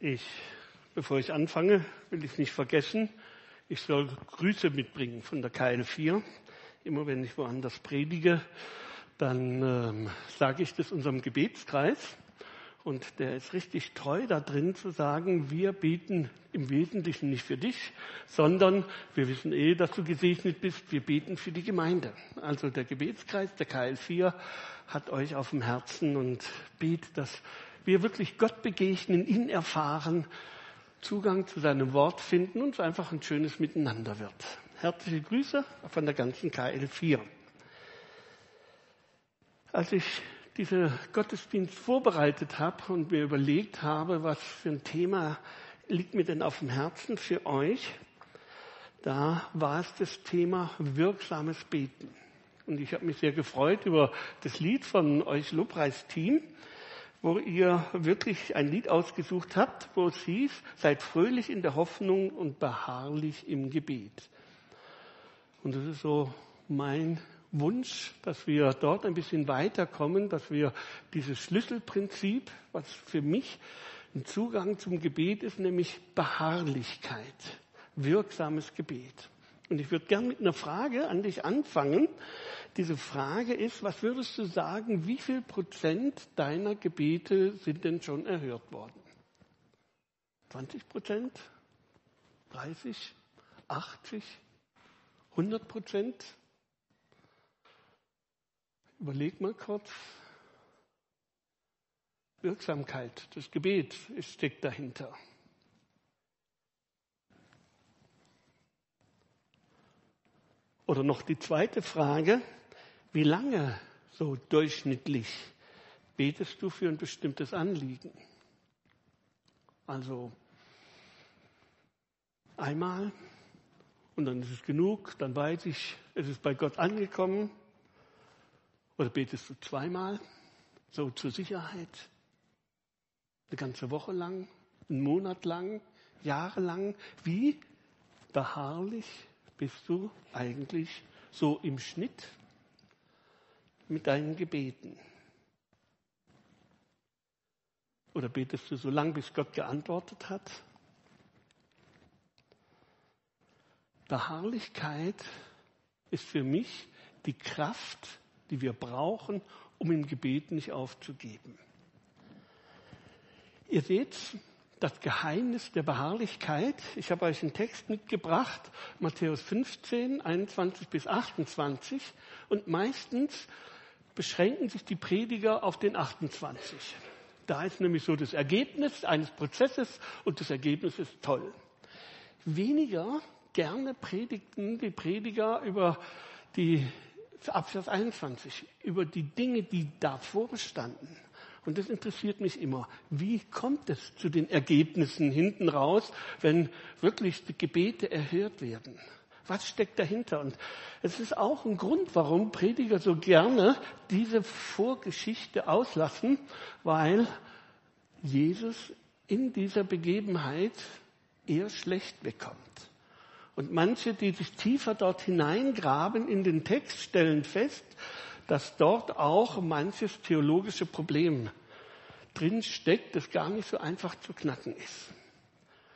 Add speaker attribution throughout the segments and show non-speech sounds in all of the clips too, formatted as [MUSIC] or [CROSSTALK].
Speaker 1: Ich, bevor ich anfange, will ich nicht vergessen, ich soll Grüße mitbringen von der KL4. Immer wenn ich woanders predige, dann ähm, sage ich das unserem Gebetskreis. Und der ist richtig treu da drin zu sagen, wir beten im Wesentlichen nicht für dich, sondern wir wissen eh, dass du gesegnet bist, wir beten für die Gemeinde. Also der Gebetskreis, der KL4, hat euch auf dem Herzen und betet, dass wir wirklich Gott begegnen, ihn erfahren, Zugang zu seinem Wort finden und einfach ein schönes Miteinander wird. Herzliche Grüße von der ganzen KL4. Als ich diesen Gottesdienst vorbereitet habe und mir überlegt habe, was für ein Thema liegt mir denn auf dem Herzen für euch, da war es das Thema wirksames Beten. Und ich habe mich sehr gefreut über das Lied von euch Lobpreisteam, wo ihr wirklich ein Lied ausgesucht habt, wo es hieß, seid fröhlich in der Hoffnung und beharrlich im Gebet. Und das ist so mein Wunsch, dass wir dort ein bisschen weiterkommen, dass wir dieses Schlüsselprinzip, was für mich ein Zugang zum Gebet ist, nämlich Beharrlichkeit, wirksames Gebet. Und ich würde gern mit einer Frage an dich anfangen. Diese Frage ist, was würdest du sagen, wie viel Prozent deiner Gebete sind denn schon erhört worden? 20 Prozent? 30? 80? 100 Prozent? Überleg mal kurz. Wirksamkeit, das Gebet steckt dahinter. Oder noch die zweite Frage, wie lange so durchschnittlich betest du für ein bestimmtes Anliegen? Also einmal und dann ist es genug, dann weiß ich, es ist bei Gott angekommen. Oder betest du zweimal, so zur Sicherheit, eine ganze Woche lang, einen Monat lang, jahrelang? Wie beharrlich bist du eigentlich so im Schnitt mit deinen Gebeten? Oder betest du so lange, bis Gott geantwortet hat? Beharrlichkeit ist für mich die Kraft, die wir brauchen, um im Gebet nicht aufzugeben. Ihr seht das Geheimnis der Beharrlichkeit. Ich habe euch einen Text mitgebracht, Matthäus 15, 21 bis 28. Und meistens beschränken sich die Prediger auf den 28. Da ist nämlich so das Ergebnis eines Prozesses und das Ergebnis ist toll. Weniger gerne predigten die Prediger über die, ab Vers 21, über die Dinge, die davor standen. Und das interessiert mich immer. Wie kommt es zu den Ergebnissen hinten raus, wenn wirklich die Gebete erhört werden? Was steckt dahinter? Und es ist auch ein Grund, warum Prediger so gerne diese Vorgeschichte auslassen, weil Jesus in dieser Begebenheit eher schlecht bekommt. Und manche, die sich tiefer dort hineingraben in den Text, stellen fest, dass dort auch manches theologische Problem drin steckt, das gar nicht so einfach zu knacken ist.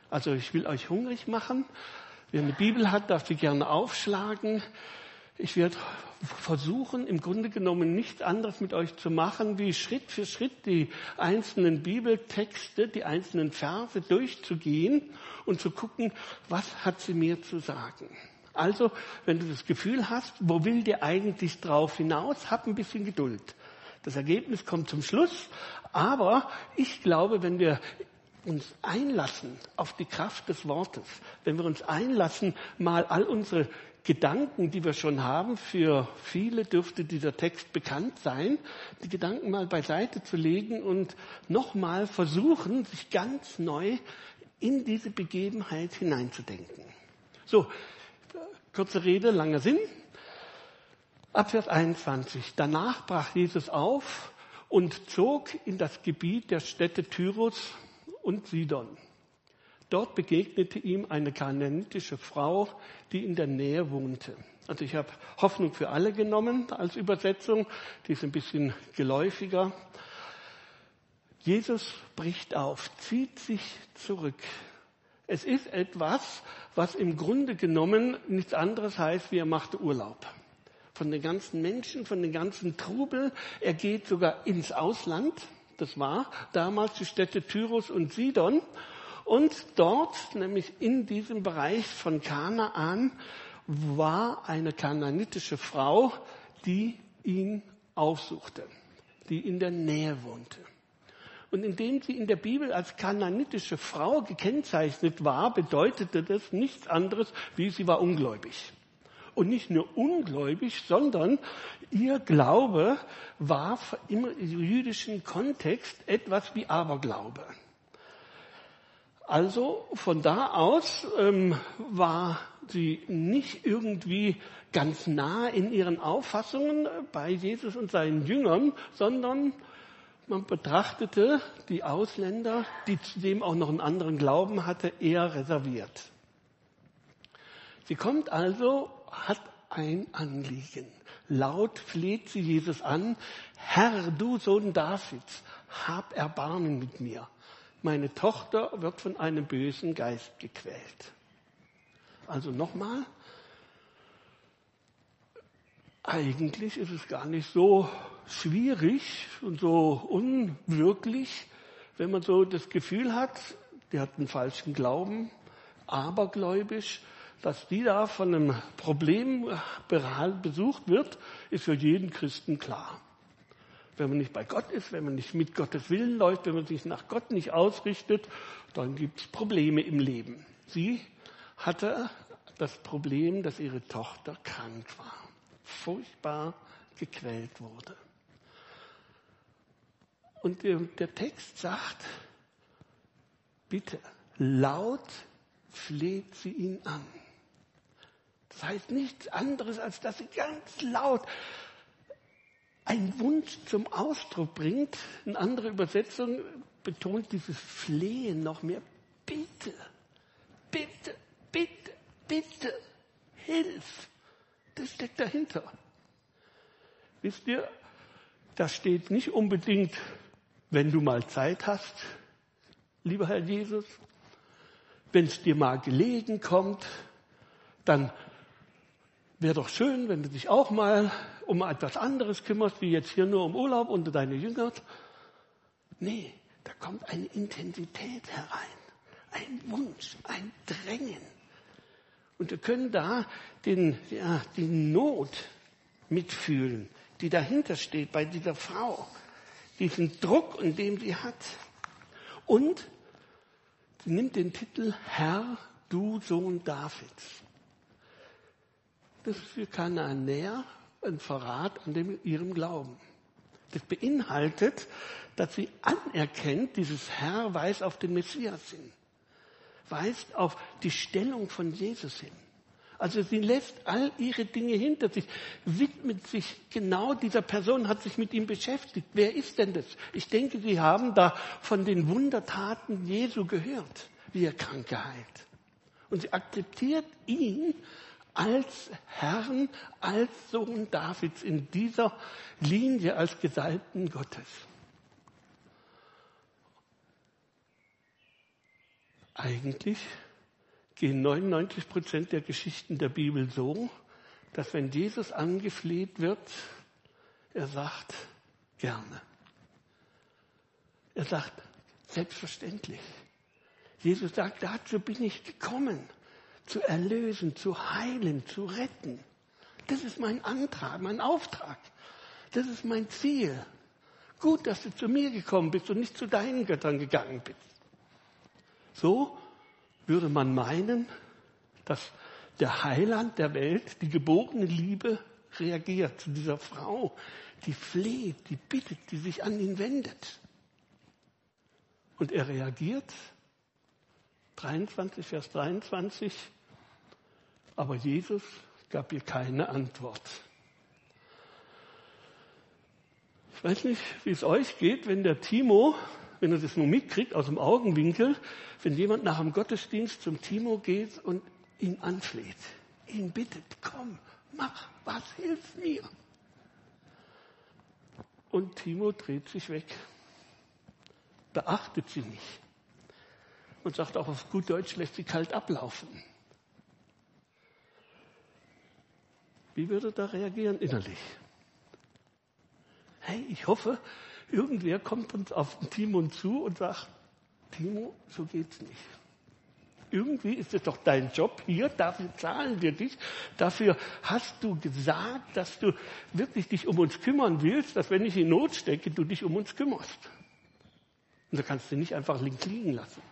Speaker 1: Also ich will euch hungrig machen. Wer eine Bibel hat, darf sie gerne aufschlagen. Ich werde versuchen, im Grunde genommen nichts anderes mit euch zu machen, wie Schritt für Schritt die einzelnen Bibeltexte, die einzelnen Verse durchzugehen und zu gucken, was hat sie mir zu sagen. Also, wenn du das Gefühl hast, wo will der eigentlich drauf hinaus, hab ein bisschen Geduld. Das Ergebnis kommt zum Schluss, aber ich glaube, wenn wir uns einlassen auf die Kraft des Wortes, wenn wir uns einlassen, mal all unsere Gedanken, die wir schon haben, für viele dürfte dieser Text bekannt sein, die Gedanken mal beiseite zu legen und nochmal versuchen, sich ganz neu in diese Begebenheit hineinzudenken. So, kurze Rede, langer Sinn. Ab Vers 21. Danach brach Jesus auf und zog in das Gebiet der Städte Tyrus und Sidon. Dort begegnete ihm eine kananitische Frau, die in der Nähe wohnte. Also ich habe Hoffnung für alle genommen als Übersetzung, die ist ein bisschen geläufiger. Jesus bricht auf, zieht sich zurück. Es ist etwas, was im Grunde genommen nichts anderes heißt, wie er macht Urlaub. Von den ganzen Menschen, von den ganzen Trubel. Er geht sogar ins Ausland. Das war damals die Städte Tyrus und Sidon. Und dort, nämlich in diesem Bereich von Kanaan, war eine kananitische Frau, die ihn aufsuchte, die in der Nähe wohnte. Und indem sie in der Bibel als kananitische Frau gekennzeichnet war, bedeutete das nichts anderes, wie sie war ungläubig. Und nicht nur ungläubig, sondern ihr Glaube war im jüdischen Kontext etwas wie Aberglaube. Also von da aus ähm, war sie nicht irgendwie ganz nah in ihren Auffassungen bei Jesus und seinen Jüngern, sondern man betrachtete die Ausländer, die zudem auch noch einen anderen Glauben hatte, eher reserviert. Sie kommt also, hat ein Anliegen. Laut fleht sie Jesus an, Herr, du Sohn Davids, hab Erbarmen mit mir. Meine Tochter wird von einem bösen Geist gequält. Also nochmal, eigentlich ist es gar nicht so schwierig und so unwirklich, wenn man so das Gefühl hat, die hat einen falschen Glauben, abergläubisch, dass die da von einem Problem besucht wird, ist für jeden Christen klar. Wenn man nicht bei Gott ist, wenn man nicht mit Gottes Willen läuft, wenn man sich nach Gott nicht ausrichtet, dann gibt es Probleme im Leben. Sie hatte das Problem, dass ihre Tochter krank war, furchtbar gequält wurde. Und der, Text sagt, bitte, laut fleht sie ihn an. Heißt nichts anderes, als dass sie ganz laut einen Wunsch zum Ausdruck bringt. Eine andere Übersetzung betont dieses Flehen noch mehr. Bitte, bitte, bitte, bitte, hilf. Das steckt dahinter. Wisst ihr, da steht nicht unbedingt, wenn du mal Zeit hast, lieber Herr Jesus, wenn es dir mal gelegen kommt, dann wäre doch schön, wenn du dich auch mal um etwas anderes kümmerst, wie jetzt hier nur um Urlaub unter deine Jünger. Nee, da kommt eine Intensität herein, ein Wunsch, ein Drängen. Und wir können da den, ja, die Not mitfühlen, die dahinter steht bei dieser Frau. Diesen Druck, den sie hat. Und sie nimmt den Titel Herr, du Sohn Davids. Das ist für Kananäer ein Verrat an dem, ihrem Glauben. Das beinhaltet, dass sie anerkennt, dieses Herr weist auf den Messias hin, weist auf die Stellung von Jesus hin. Also sie lässt all ihre Dinge hinter sich, widmet sich genau dieser Person, hat sich mit ihm beschäftigt. Wer ist denn das? Ich denke, Sie haben da von den Wundertaten Jesu gehört, wie er Kranke heilt. Und sie akzeptiert ihn als Herrn, als Sohn Davids in dieser Linie als Gesalbten Gottes. Eigentlich gehen 99 Prozent der Geschichten der Bibel so, dass wenn Jesus angefleht wird, er sagt, gerne. Er sagt, selbstverständlich. Jesus sagt, dazu bin ich gekommen zu erlösen, zu heilen, zu retten. Das ist mein Antrag, mein Auftrag. Das ist mein Ziel. Gut, dass du zu mir gekommen bist und nicht zu deinen Göttern gegangen bist. So würde man meinen, dass der Heiland der Welt, die geborene Liebe, reagiert zu dieser Frau, die fleht, die bittet, die sich an ihn wendet. Und er reagiert 23, Vers 23. Aber Jesus gab ihr keine Antwort. Ich weiß nicht, wie es euch geht, wenn der Timo, wenn er das nur mitkriegt aus dem Augenwinkel, wenn jemand nach dem Gottesdienst zum Timo geht und ihn anfleht, ihn bittet, komm, mach was, hilf mir. Und Timo dreht sich weg. beachtet sie nicht. Und sagt auch auf gut Deutsch, lässt sie kalt ablaufen. Wie würde da reagieren innerlich? Hey, ich hoffe, irgendwer kommt uns auf den Timon zu und sagt, Timo, so geht's nicht. Irgendwie ist es doch dein Job hier, dafür zahlen wir dich, dafür hast du gesagt, dass du wirklich dich um uns kümmern willst, dass wenn ich in Not stecke, du dich um uns kümmerst. Und da kannst du nicht einfach links liegen lassen.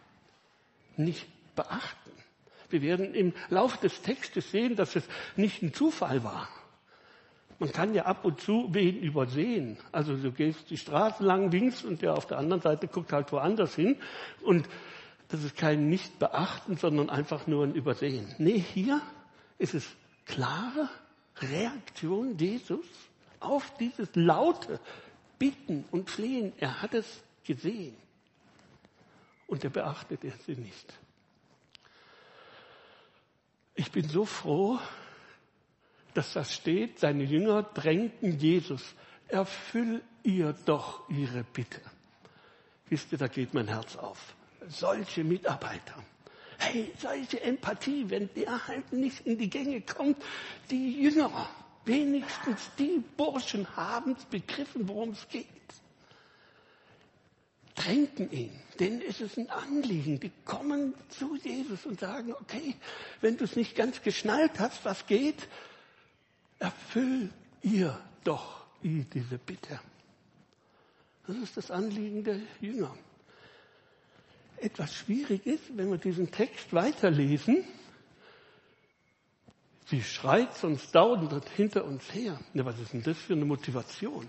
Speaker 1: Nicht beachten. Wir werden im Laufe des Textes sehen, dass es nicht ein Zufall war. Man kann ja ab und zu wen übersehen. Also du gehst die Straße lang links und der auf der anderen Seite guckt halt woanders hin. Und das ist kein Nicht-Beachten, sondern einfach nur ein Übersehen. Nee, hier ist es klare Reaktion Jesus auf dieses laute Bitten und Flehen. Er hat es gesehen. Und er beachtet er sie nicht. Ich bin so froh, dass das steht, seine Jünger drängten Jesus, erfüll ihr doch ihre Bitte. Wisst ihr, da geht mein Herz auf. Solche Mitarbeiter. Hey, solche Empathie, wenn der halt nicht in die Gänge kommt, die Jünger, wenigstens die Burschen haben begriffen, worum es geht. Drängen ihn, denn es ist ein Anliegen. Die kommen zu Jesus und sagen, okay, wenn du es nicht ganz geschnallt hast, was geht, erfüll ihr doch diese Bitte. Das ist das Anliegen der Jünger. Etwas schwierig ist, wenn wir diesen Text weiterlesen, sie schreit sonst dauernd hinter uns her. Ja, was ist denn das für eine Motivation?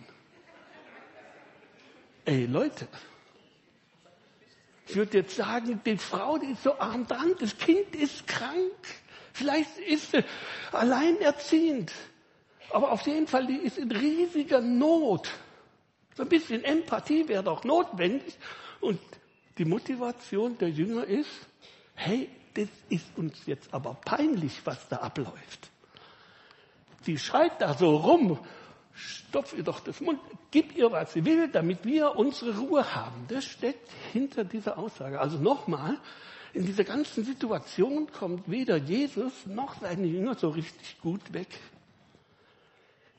Speaker 1: Ey Leute, ich würde jetzt sagen, die Frau, die ist so arm dran, das Kind ist krank, vielleicht ist sie alleinerziehend. Aber auf jeden Fall, die ist in riesiger Not. So ein bisschen Empathie wäre doch notwendig. Und die Motivation der Jünger ist, hey, das ist uns jetzt aber peinlich, was da abläuft. Sie schreit da so rum, stopf ihr doch das Mund, gib ihr, was sie will, damit wir unsere Ruhe haben. Das steckt hinter dieser Aussage. Also nochmal, in dieser ganzen Situation kommt weder Jesus noch seine Jünger so richtig gut weg.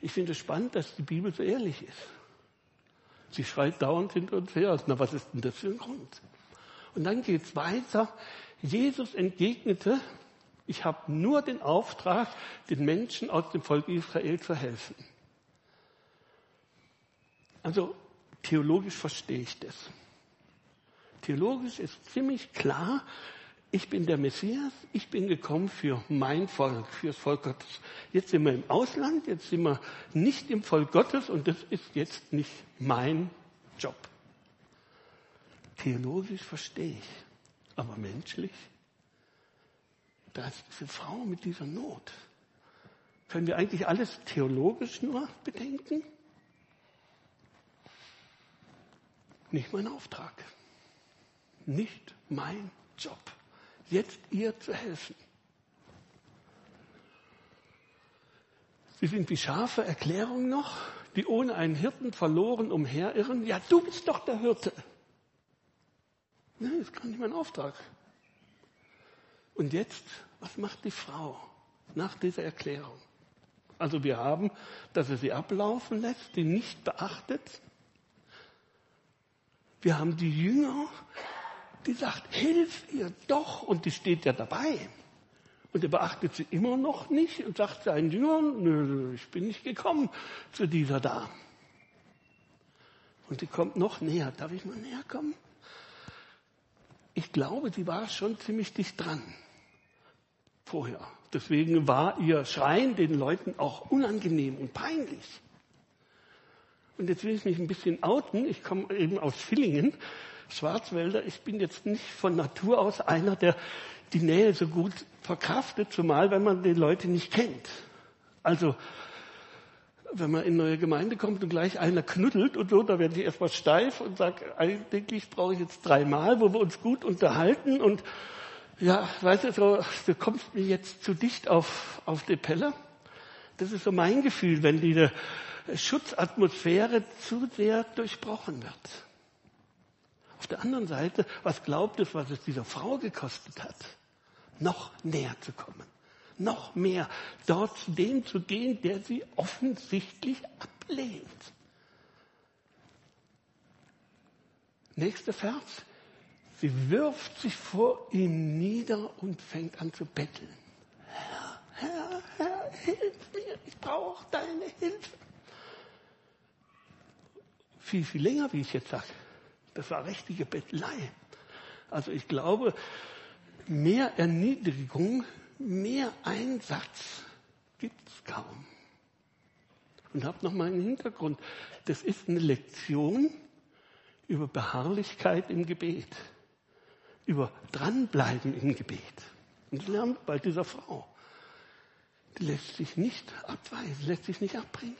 Speaker 1: Ich finde es spannend, dass die Bibel so ehrlich ist. Sie schreit dauernd hinter uns her. Na, was ist denn das für ein Grund? Und dann geht es weiter. Jesus entgegnete, ich habe nur den Auftrag, den Menschen aus dem Volk Israel zu helfen. Also theologisch verstehe ich das. Theologisch ist ziemlich klar, ich bin der Messias, ich bin gekommen für mein Volk, für das Volk Gottes. Jetzt sind wir im Ausland, jetzt sind wir nicht im Volk Gottes und das ist jetzt nicht mein Job. Theologisch verstehe ich, aber menschlich, da ist diese Frau mit dieser Not. Können wir eigentlich alles theologisch nur bedenken? Nicht mein Auftrag, nicht mein Job jetzt ihr zu helfen. Sie sind wie Schafe, Erklärung noch, die ohne einen Hirten verloren umherirren. Ja, du bist doch der Hirte. Nein, das kann nicht mein Auftrag. Und jetzt, was macht die Frau nach dieser Erklärung? Also wir haben, dass er sie ablaufen lässt, die nicht beachtet. Wir haben die Jünger, die sagt, hilf ihr doch. Und die steht ja dabei. Und er beachtet sie immer noch nicht und sagt seinen Jüngern, nö, ich bin nicht gekommen zu dieser da. Und sie kommt noch näher. Darf ich mal näher kommen? Ich glaube, sie war schon ziemlich dicht dran. Vorher. Deswegen war ihr Schreien den Leuten auch unangenehm und peinlich. Und jetzt will ich mich ein bisschen outen. Ich komme eben aus Villingen Schwarzwälder, ich bin jetzt nicht von Natur aus einer, der die Nähe so gut verkraftet, zumal wenn man die Leute nicht kennt. Also, wenn man in eine neue Gemeinde kommt und gleich einer knuddelt und so, da werde ich erstmal steif und sage, eigentlich brauche ich jetzt dreimal, wo wir uns gut unterhalten und ja, weißt du, so, du kommst mir jetzt zu dicht auf, auf die Pelle. Das ist so mein Gefühl, wenn diese Schutzatmosphäre zu sehr durchbrochen wird. Auf der anderen Seite, was glaubt es, was es dieser Frau gekostet hat, noch näher zu kommen? Noch mehr dort zu dem zu gehen, der sie offensichtlich ablehnt. Nächster Vers. Sie wirft sich vor ihm nieder und fängt an zu betteln. Herr, Herr, Herr, hilf mir, ich brauche deine Hilfe. Viel, viel länger, wie ich jetzt sage. Das war richtige Bettelei. Also ich glaube, mehr Erniedrigung, mehr Einsatz gibt es kaum. Und habt noch mal einen Hintergrund. Das ist eine Lektion über Beharrlichkeit im Gebet, über Dranbleiben im Gebet. Und das lernen bei dieser Frau. Die lässt sich nicht abweisen, lässt sich nicht abbringen.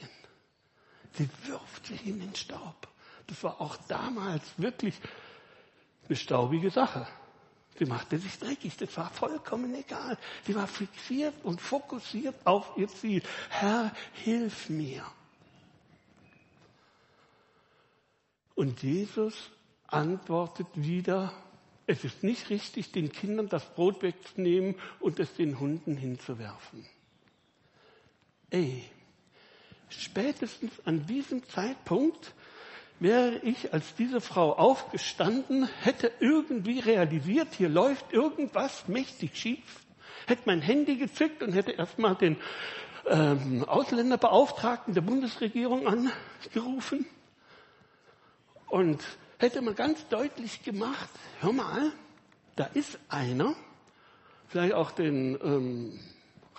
Speaker 1: Sie wirft sich in den Staub. Das war auch damals wirklich eine staubige Sache. Sie machte sich dreckig, das war vollkommen egal. Sie war fixiert und fokussiert auf ihr Ziel. Herr, hilf mir. Und Jesus antwortet wieder, es ist nicht richtig, den Kindern das Brot wegzunehmen und es den Hunden hinzuwerfen. Ey, spätestens an diesem Zeitpunkt wäre ich als diese Frau aufgestanden, hätte irgendwie realisiert, hier läuft irgendwas mächtig schief, hätte mein Handy gezückt und hätte erstmal den ähm, Ausländerbeauftragten der Bundesregierung angerufen und hätte mal ganz deutlich gemacht, hör mal, da ist einer, vielleicht auch den ähm,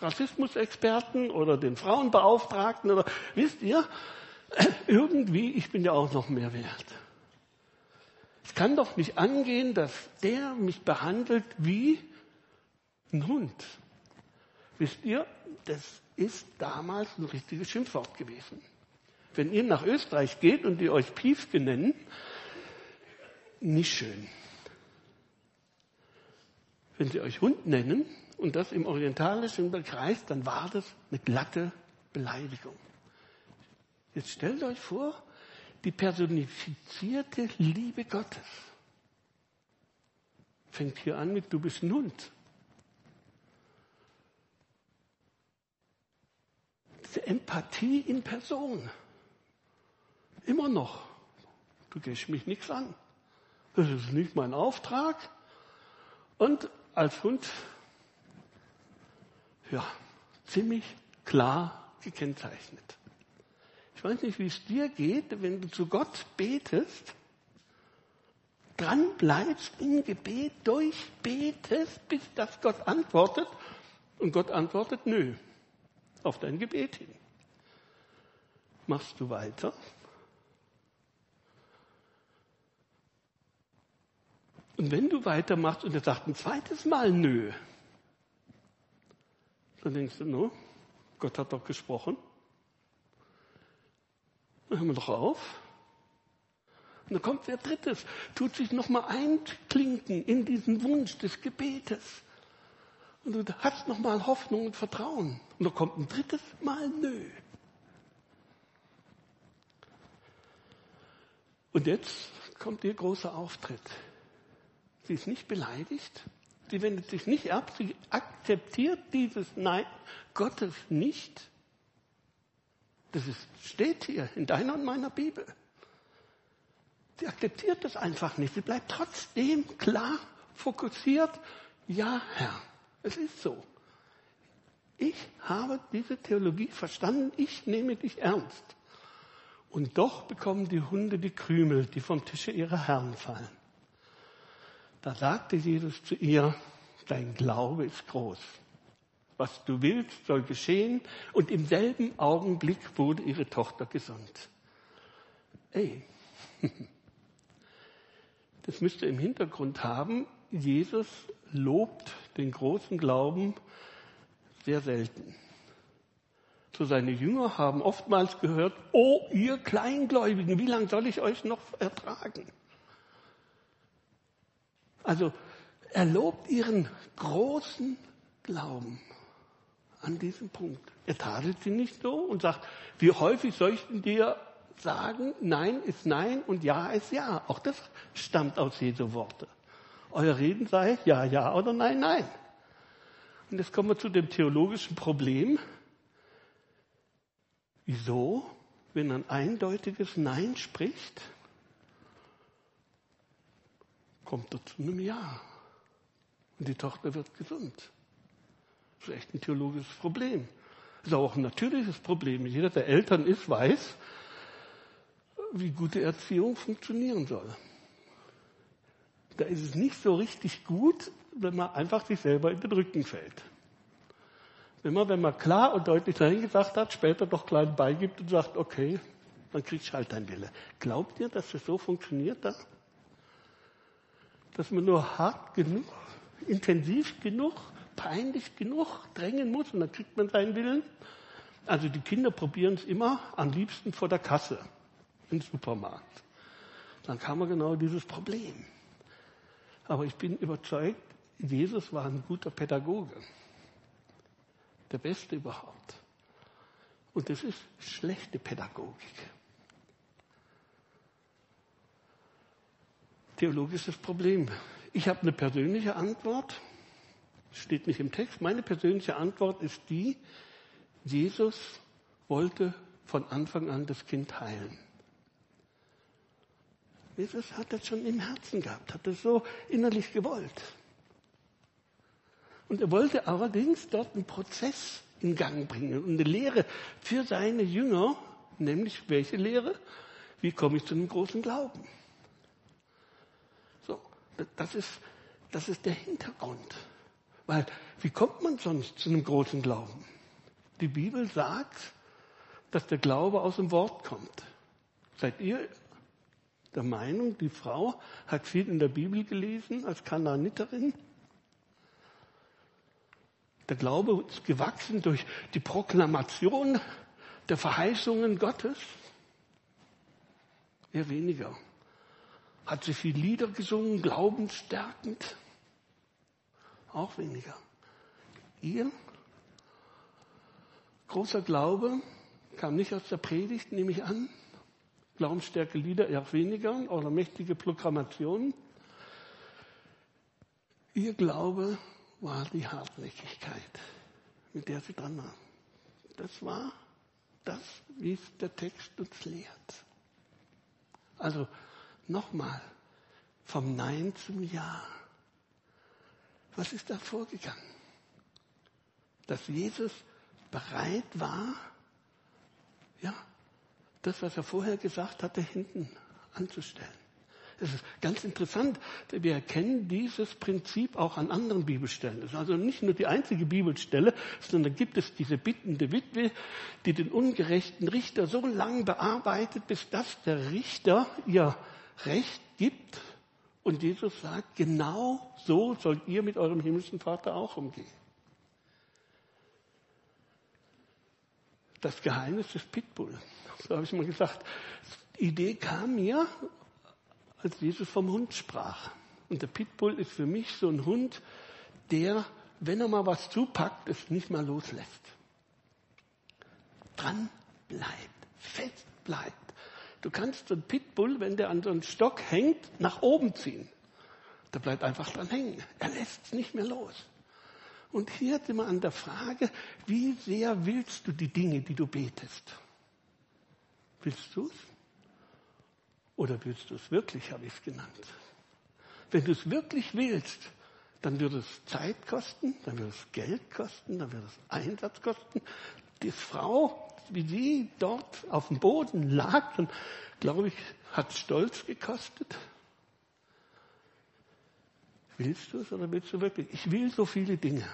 Speaker 1: Rassismusexperten oder den Frauenbeauftragten oder wisst ihr, [CLEARS THROAT] irgendwie, ich bin ja auch noch mehr wert. Es kann doch nicht angehen, dass der mich behandelt wie ein Hund. Wisst ihr, das ist damals ein richtiges Schimpfwort gewesen. Wenn ihr nach Österreich geht und die euch Piefke nennen, nicht schön. Wenn sie euch Hund nennen und das im orientalischen Kreis, dann war das eine glatte Beleidigung. Jetzt stellt euch vor, die personifizierte Liebe Gottes fängt hier an mit, du bist ein Hund. Diese Empathie in Person. Immer noch. Du gehst mich nichts an. Das ist nicht mein Auftrag. Und als Hund, ja, ziemlich klar gekennzeichnet. Ich weiß nicht, wie es dir geht, wenn du zu Gott betest, dran bleibst im Gebet, durchbetest, bis das Gott antwortet. Und Gott antwortet, nö, auf dein Gebet hin. Machst du weiter? Und wenn du weitermachst und er sagt ein zweites Mal nö, dann denkst du, no, Gott hat doch gesprochen. Dann hören wir doch auf. Und dann kommt der Drittes, tut sich nochmal einklinken in diesen Wunsch des Gebetes. Und du hast nochmal Hoffnung und Vertrauen. Und dann kommt ein drittes Mal Nö. Und jetzt kommt ihr großer Auftritt. Sie ist nicht beleidigt. Sie wendet sich nicht ab. Sie akzeptiert dieses Nein Gottes nicht. Das ist, steht hier in deiner und meiner Bibel. Sie akzeptiert das einfach nicht. Sie bleibt trotzdem klar fokussiert. Ja, Herr, es ist so. Ich habe diese Theologie verstanden. Ich nehme dich ernst. Und doch bekommen die Hunde die Krümel, die vom Tische ihrer Herren fallen. Da sagte Jesus zu ihr, dein Glaube ist groß. Was du willst, soll geschehen. Und im selben Augenblick wurde ihre Tochter gesund. Ey, [LAUGHS] das müsst ihr im Hintergrund haben. Jesus lobt den großen Glauben sehr selten. So seine Jünger haben oftmals gehört, oh ihr Kleingläubigen, wie lange soll ich euch noch ertragen? Also er lobt ihren großen Glauben an diesem Punkt. Er tadelt sie nicht so und sagt, wie häufig soll ich dir sagen, Nein ist Nein und Ja ist Ja. Auch das stammt aus Jesu Worte. Euer Reden sei Ja, Ja oder Nein, Nein. Und jetzt kommen wir zu dem theologischen Problem. Wieso, wenn ein eindeutiges Nein spricht, kommt er zu einem Ja. Und die Tochter wird gesund. Das ist echt ein theologisches Problem. Das ist auch ein natürliches Problem. Jeder, der Eltern ist, weiß, wie gute Erziehung funktionieren soll. Da ist es nicht so richtig gut, wenn man einfach sich selber in den Rücken fällt. Wenn man, wenn man klar und deutlich dahin gesagt hat, später doch klein beigibt und sagt, okay, dann kriegst du halt dein Wille. Glaubt ihr, dass das so funktioniert da? Dass man nur hart genug, intensiv genug, peinlich genug drängen muss und dann kriegt man seinen Willen? Also die Kinder probieren es immer am liebsten vor der Kasse im Supermarkt. Dann kam man genau dieses Problem. Aber ich bin überzeugt, Jesus war ein guter Pädagoge. Der Beste überhaupt. Und das ist schlechte Pädagogik. Theologisches Problem. Ich habe eine persönliche Antwort. Steht nicht im Text. Meine persönliche Antwort ist die, Jesus wollte von Anfang an das Kind heilen. Jesus hat das schon im Herzen gehabt, hat das so innerlich gewollt. Und er wollte allerdings dort einen Prozess in Gang bringen und eine Lehre für seine Jünger, nämlich welche Lehre? Wie komme ich zu einem großen Glauben? Das ist, das ist der Hintergrund. Weil, wie kommt man sonst zu einem großen Glauben? Die Bibel sagt, dass der Glaube aus dem Wort kommt. Seid ihr der Meinung, die Frau hat viel in der Bibel gelesen als Kanaaniterin. Der Glaube ist gewachsen durch die Proklamation der Verheißungen Gottes. Eher weniger. Hat sie viel Lieder gesungen, glaubensstärkend? Auch weniger. Ihr großer Glaube kam nicht aus der Predigt, nehme ich an, Glaubensstärke Lieder eher weniger oder mächtige Proklamationen. Ihr Glaube war die Hartnäckigkeit, mit der sie dran war. Das war das, wie es der Text uns lehrt. Also nochmal, vom Nein zum Ja. Was ist da vorgegangen? Dass Jesus bereit war, ja, das, was er vorher gesagt hatte, hinten anzustellen. Es ist ganz interessant, wir erkennen dieses Prinzip auch an anderen Bibelstellen. Das ist also nicht nur die einzige Bibelstelle, sondern gibt es diese bittende Witwe, die den ungerechten Richter so lange bearbeitet, bis das der Richter ihr Recht gibt. Und Jesus sagt, genau so sollt ihr mit eurem himmlischen Vater auch umgehen. Das Geheimnis des Pitbull. So habe ich mal gesagt. Die Idee kam mir, als Jesus vom Hund sprach. Und der Pitbull ist für mich so ein Hund, der, wenn er mal was zupackt, es nicht mal loslässt. Dran bleibt, fest bleibt. Du kannst einen Pitbull, wenn der an so einem Stock hängt, nach oben ziehen. Der bleibt einfach dran hängen. Er lässt es nicht mehr los. Und hier sind wir an der Frage, wie sehr willst du die Dinge, die du betest? Willst du es? Oder willst du es wirklich, habe ich es genannt. Wenn du es wirklich willst, dann wird es Zeit kosten, dann wird es Geld kosten, dann wird es Einsatz kosten. Die Frau, wie sie dort auf dem Boden lag, dann glaube ich, hat Stolz gekostet. Willst du es oder willst du wirklich? Ich will so viele Dinge.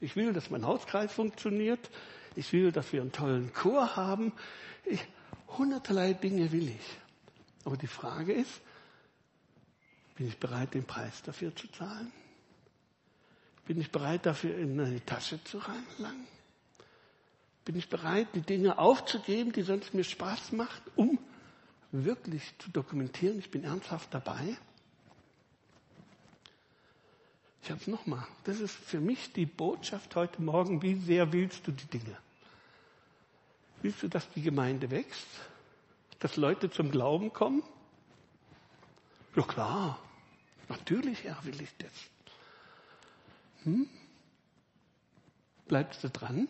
Speaker 1: Ich will, dass mein Hauskreis funktioniert. Ich will, dass wir einen tollen Chor haben. Ich, hunderterlei Dinge will ich. Aber die Frage ist, bin ich bereit, den Preis dafür zu zahlen? Bin ich bereit, dafür in eine Tasche zu reinlangen? Bin ich bereit, die Dinge aufzugeben, die sonst mir Spaß macht, um wirklich zu dokumentieren, ich bin ernsthaft dabei? Ich habe es nochmal. Das ist für mich die Botschaft heute Morgen. Wie sehr willst du die Dinge? Willst du, dass die Gemeinde wächst? dass Leute zum Glauben kommen? Ja klar, natürlich, Herr, will ich das. Hm? Bleibst du dran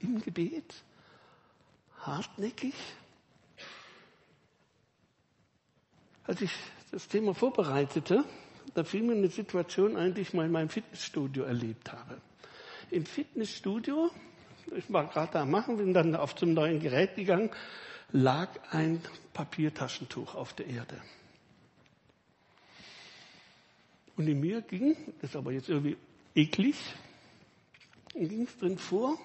Speaker 1: im Gebet? Hartnäckig? Als ich das Thema vorbereitete, da fiel mir eine Situation ein, die ich mal in meinem Fitnessstudio erlebt habe. Im Fitnessstudio, ich war gerade da machen, bin dann auf zum neuen Gerät gegangen, lag ein Papiertaschentuch auf der Erde. Und in mir ging, das ist aber jetzt irgendwie eklig, ging es drin vor,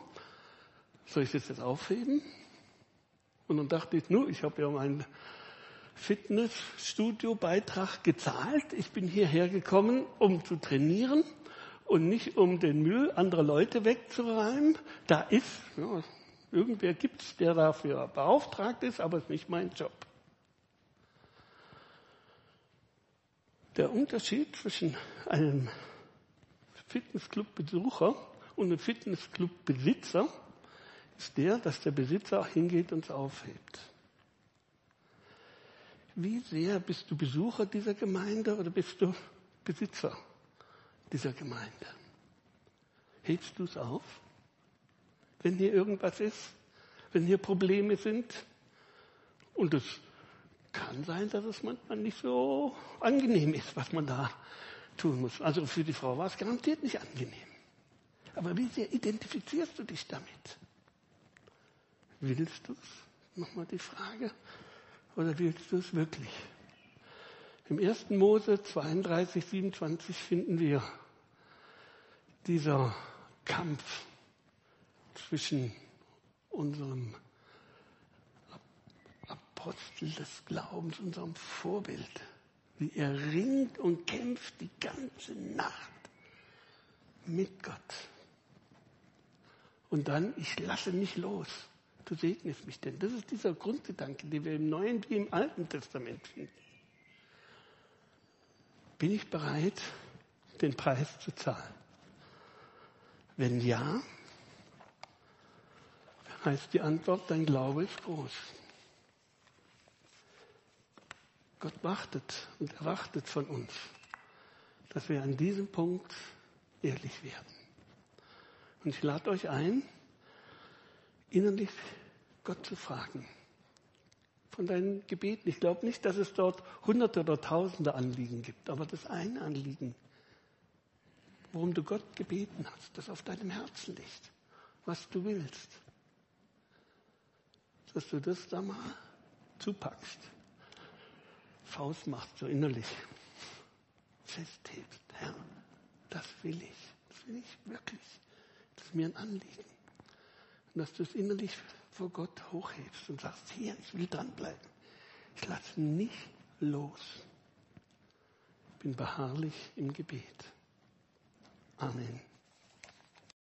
Speaker 1: soll ich das jetzt aufheben? Und dann dachte ich, nur, ich habe ja meinen Fitnessstudio-Beitrag gezahlt. Ich bin hierher gekommen, um zu trainieren und nicht um den Müll anderer Leute wegzuräumen. Da ist, ja, irgendwer gibt's, der dafür beauftragt ist, aber es ist nicht mein Job. Der Unterschied zwischen einem Fitnessclub-Besucher und einem Fitnessclub-Besitzer ist der, dass der Besitzer hingeht und es aufhebt. Wie sehr bist du Besucher dieser Gemeinde oder bist du Besitzer dieser Gemeinde? Hebst du es auf, wenn hier irgendwas ist, wenn hier Probleme sind? Und es kann sein, dass es manchmal nicht so angenehm ist, was man da tun muss. Also für die Frau war es garantiert nicht angenehm. Aber wie sehr identifizierst du dich damit? Willst du es? Nochmal die Frage. Oder willst du es wirklich? Im 1. Mose 32, 27 finden wir dieser Kampf zwischen unserem Apostel des Glaubens, unserem Vorbild, wie er ringt und kämpft die ganze Nacht mit Gott. Und dann, ich lasse nicht los du segnest mich denn. Das ist dieser Grundgedanke, den wir im Neuen wie im Alten Testament finden. Bin ich bereit, den Preis zu zahlen? Wenn ja, heißt die Antwort, dein Glaube ist groß. Gott wartet und erwartet von uns, dass wir an diesem Punkt ehrlich werden. Und ich lade euch ein, innerlich Gott zu fragen. Von deinen Gebeten. Ich glaube nicht, dass es dort hunderte oder tausende Anliegen gibt, aber das eine Anliegen, worum du Gott gebeten hast, das auf deinem Herzen liegt, was du willst, dass du das da mal zupackst, Faust machst, so innerlich, festhebst. Herr, das will ich, das will ich wirklich. Das ist mir ein Anliegen. Und dass du es innerlich vor Gott hochhebst und sagst, hier, ich will dranbleiben. Ich lasse nicht los. Ich bin beharrlich im Gebet. Amen.